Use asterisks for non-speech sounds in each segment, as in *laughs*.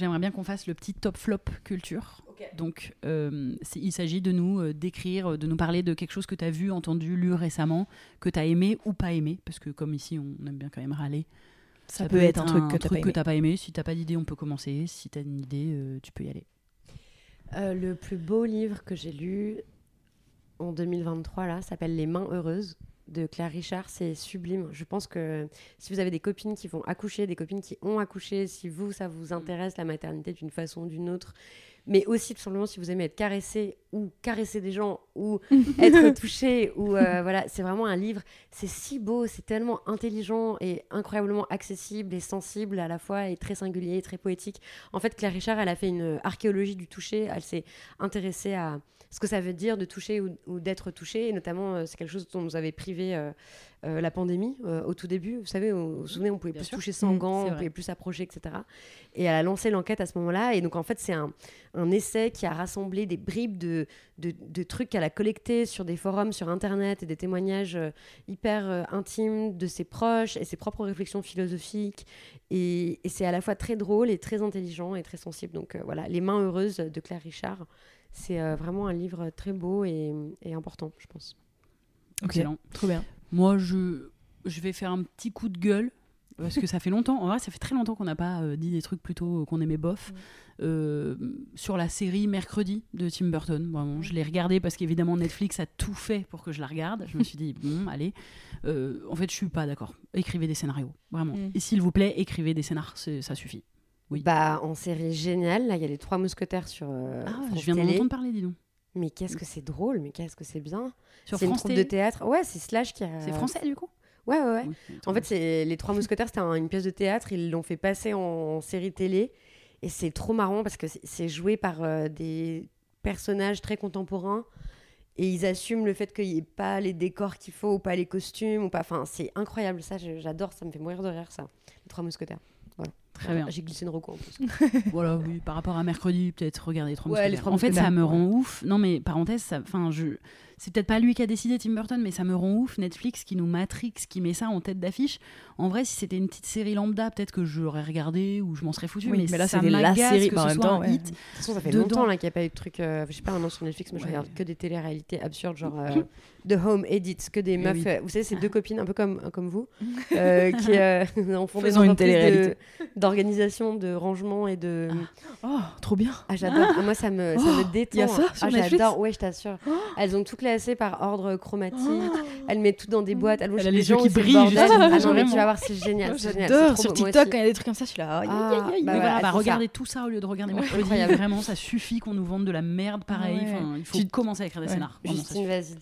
J'aimerais bien qu'on fasse le petit top flop culture. Donc, euh, il s'agit de nous euh, décrire, de nous parler de quelque chose que tu as vu, entendu, lu récemment, que tu as aimé ou pas aimé. Parce que, comme ici, on aime bien quand même râler. Ça, peut être un truc que pas aimé. t'as pas aimé. Si t'as pas d'idée, on peut commencer. Si t'as une idée, euh, tu peux y aller. Euh, le plus beau livre que j'ai lu en 2023 là s'appelle Les mains heureuses de Claire Richard. C'est sublime. Je pense que si vous avez des copines qui vont accoucher, des copines qui ont accouché, si vous ça vous intéresse la maternité d'une façon ou d'une autre, mais aussi tout simplement si vous aimez être caressé ou caresser des gens ou *laughs* être touché ou euh, voilà, c'est vraiment un livre. C'est si beau, c'est tellement intelligent et incroyablement accessible et sensible à la fois et très singulier, et très poétique. En fait, Claire Richard, elle a fait une archéologie du toucher. Elle s'est intéressée à ce que ça veut dire de toucher ou, ou d'être touché. Et notamment, euh, c'est quelque chose dont nous avait privé euh, euh, la pandémie euh, au tout début. Vous savez, vous vous souvenez, on pouvait Bien plus sûr. toucher sans Mm, gants, on pouvait plus s'approcher, etc. Et elle a lancé l'enquête à ce moment-là. Et donc, en fait, c'est un, un essai qui a rassemblé des bribes de, de, de trucs qu'elle a collectés sur des forums sur Internet et des témoignages euh, hyper euh, intimes de ses proches et ses propres réflexions philosophiques. Et, et c'est à la fois très drôle et très intelligent et très sensible. Donc euh, voilà, Les mains heureuses de Claire Richard, c'est euh, vraiment un livre très beau et, et important, je pense. Ok. Excellent. Trop bien. Moi, je, je vais faire un petit coup de gueule. Parce que ça fait longtemps, en vrai, ça fait très longtemps qu'on n'a pas euh, dit des trucs plutôt euh, qu'on aimait bof. Euh, sur la série Mercredi de Tim Burton. Vraiment, je l'ai regardé parce qu'évidemment Netflix a tout fait pour que je la regarde. Je me suis dit, bon, allez. En fait, je suis pas d'accord. Écrivez des scénarios, vraiment. Mm. Et s'il vous plaît, écrivez des scénars, ça suffit. Oui. Bah, en série géniale, là, il y a les Trois Mousquetaires sur Ah, je viens d'en Télé. entendre parler, dis donc. Mais qu'est-ce que c'est drôle, mais qu'est-ce que c'est bien. Sur C'est une troupe de Télé. théâtre. Ouais, c'est Slash qui a. C'est français du coup Ouais, ouais, ouais. Oui, En fait, c'est les Trois Mousquetaires, c'était un- une pièce de théâtre. Ils l'ont fait passer en, série télé. Et c'est trop marrant parce que c'est- joué par euh, des personnages très contemporains. Et ils assument le fait qu'il n'y ait pas les décors qu'il faut, ou pas les costumes, ou pas. Enfin, c'est incroyable. Ça, j'adore. Ça me fait mourir de rire, ça. Les Trois Mousquetaires. Voilà. Très bien. J'ai glissé une reco en plus. *laughs* voilà, oui, par rapport à mercredi, peut-être regarder les trois Ouais, En fait, ça me rend ouf. Non, mais parenthèse, ça, enfin, je, c'est peut-être pas lui qui a décidé Tim Burton, mais ça me rend ouf. Netflix qui nous matrix, qui met ça en tête d'affiche. En vrai, si c'était une petite série lambda, peut-être que je l'aurais regardé ou je m'en serais foutu. Oui, mais, mais là, c'était la série, que mais en même temps, un ouais. hit. De toute façon, ça fait Dedans. longtemps là qu'il n'y a pas eu de truc. euh, je sais pas, maintenant sur Netflix, je Ouais. regarde que des téléréalités absurdes, genre euh, *laughs* The Home Edits, que des Eh meufs. oui. euh, vous savez, c'est deux copines un peu comme, comme vous, *laughs* euh, qui euh, en font des Faisons une télé-réalité. D'organisation, de, rangement et de. Oh, trop bien. Ah, j'adore. Ah, Moi, ça me, ça me Oh, détend. y a ça sur ah, Oh. j'adore. Ouais, je t'assure. Elles ont tout classé par ordre chromatique. Elles mettent tout dans des boîtes. Elles, Elle a les yeux qui brillent, Ah non, mais tu vas voir, c'est génial. J'adore. trop Sur TikTok, quand il y a des trucs comme ça, je suis là. Ah, bah bah, regardez tout ça au lieu de regarder mercredi. Vraiment, ça suffit qu'on nous vende de la merde pareil. Il faut commencer à écrire des scénars.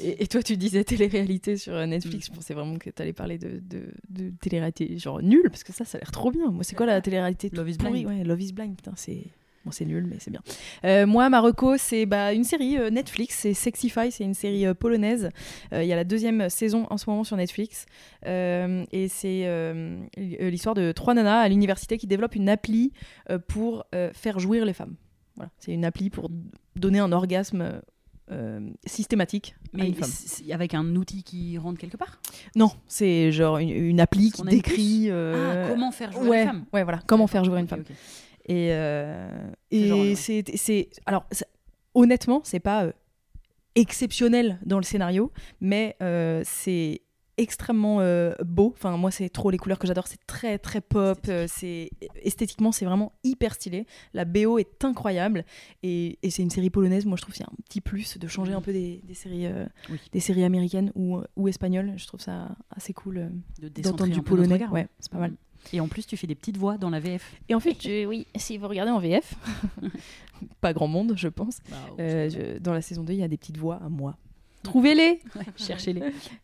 Et, toi, tu disais télé-réalité sur euh, Netflix. Mm. Je pensais vraiment que tu allais parler de, de, de télé-réalité genre nul, parce que ça, ça a l'air trop bien. Moi, c'est quoi la télé-réalité Love is Blind. Ouais, Love is Blind, putain, c'est. Bon, c'est nul, mais c'est bien. Euh, moi, Marocco, c'est bah, une série euh, Netflix, c'est Sexify, c'est une série euh, polonaise. Il y a la deuxième saison en ce moment sur Netflix. Et c'est l'histoire de trois nanas à l'université qui développent une appli pour faire jouir les femmes. Voilà. C'est une appli pour donner un orgasme euh, systématique à Mais une femme. c'est- avec un outil qui rentre quelque part? Non, c'est genre une, une appli qui décrit. euh, Ah, comment faire jouer ouais, une femme Ouais, voilà. Comment faire jouer une femme. ok. Et, euh, et c'est, c'est- alors honnêtement, c'est pas euh, exceptionnel dans le scénario, mais c'est extrêmement euh, beau. Enfin, moi, c'est trop les couleurs que j'adore. C'est très, très pop. euh, C'est esthétiquement, c'est vraiment hyper stylé. La BO est incroyable et, et c'est une série polonaise. Moi, je trouve qu'il y a un petit plus de changer un peu des, des séries, euh, Oui. des séries américaines ou, ou espagnoles. Je trouve ça assez cool euh, De d'entendre du polonais. Ouais, c'est pas mal. Et en plus, tu fais des petites voix dans la VF. Et en fait, je- oui, si vous regardez en VF, *laughs* pas grand monde, je pense. Je- dans la saison 2, il y a des petites voix à moi. Trouvez-les Cherchez-les. *laughs*